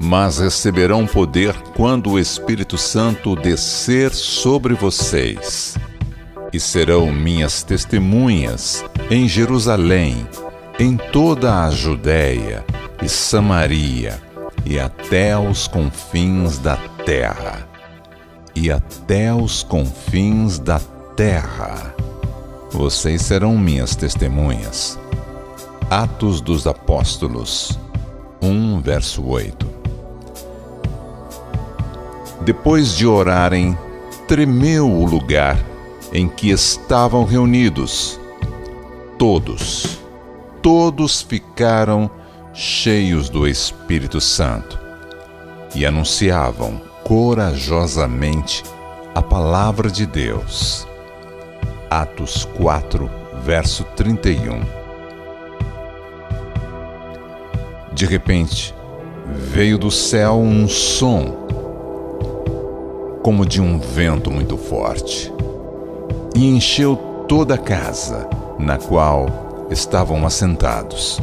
mas receberão poder quando o Espírito Santo descer sobre vocês. E serão minhas testemunhas em Jerusalém, em toda a Judéia e Samaria, e até os confins da terra. E até os confins da terra. Vocês serão minhas testemunhas. Atos dos Apóstolos 1, verso 8. Depois de orarem, tremeu o lugar em que estavam reunidos. Todos, todos ficaram cheios do Espírito Santo e anunciavam corajosamente a palavra de Deus. Atos 4, verso 31. De repente, veio do céu um som, como de um vento muito forte, e encheu toda a casa na qual estavam assentados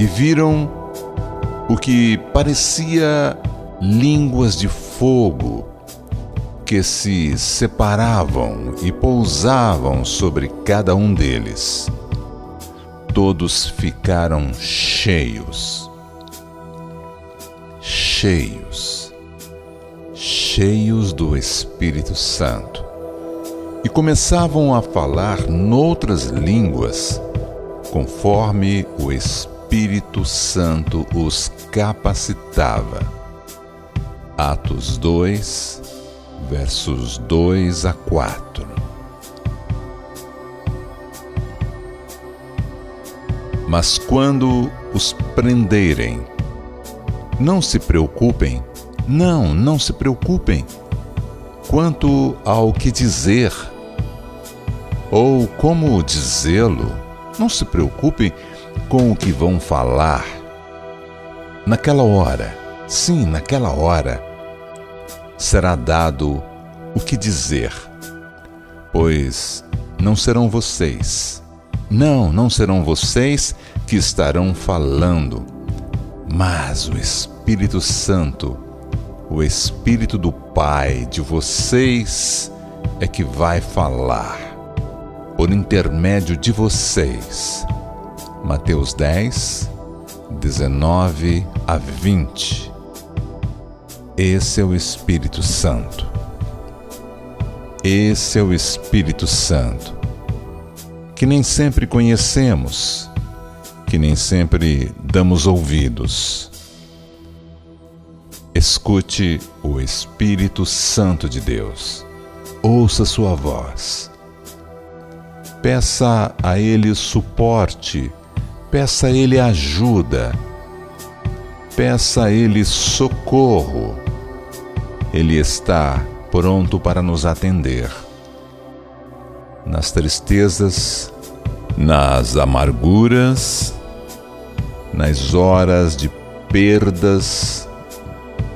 e viram o que parecia línguas de fogo que se separavam e pousavam sobre cada um deles. Todos ficaram cheios, cheios, cheios do Espírito Santo e começavam a falar noutras línguas, conforme o Espírito Santo os capacitava. Atos 2, versos 2 a 4. Mas quando os prenderem, não se preocupem, não, não se preocupem quanto ao que dizer ou como dizê-lo. Não se preocupem com o que vão falar. Naquela hora, sim, naquela hora, será dado o que dizer, pois não serão vocês, não, não serão vocês que estarão falando, mas o Espírito Santo, o Espírito do Pai de vocês é que vai falar, por intermédio de vocês. Mateus 10, 19 a 20. Esse é o Espírito Santo. Esse é o Espírito Santo, que nem sempre conhecemos, que nem sempre damos ouvidos. Escute o Espírito Santo de Deus. Ouça sua voz. Peça a Ele suporte Peça a Ele ajuda, peça a Ele socorro. Ele está pronto para nos atender. Nas tristezas, nas amarguras, nas horas de perdas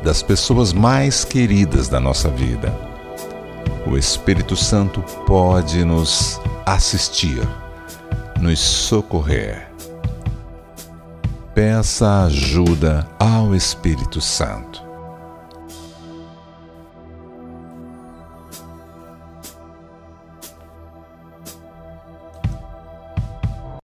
das pessoas mais queridas da nossa vida. O Espírito Santo pode nos assistir, nos socorrer peça ajuda ao Espírito Santo.